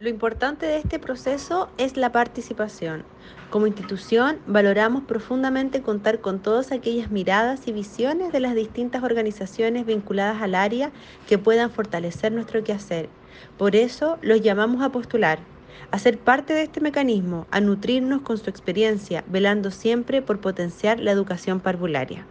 Lo importante de este proceso es la participación. Como institución, valoramos profundamente contar con todas aquellas miradas y visiones de las distintas organizaciones vinculadas al área que puedan fortalecer nuestro quehacer. Por eso, los llamamos a postular, a ser parte de este mecanismo, a nutrirnos con su experiencia, velando siempre por potenciar la educación parvularia.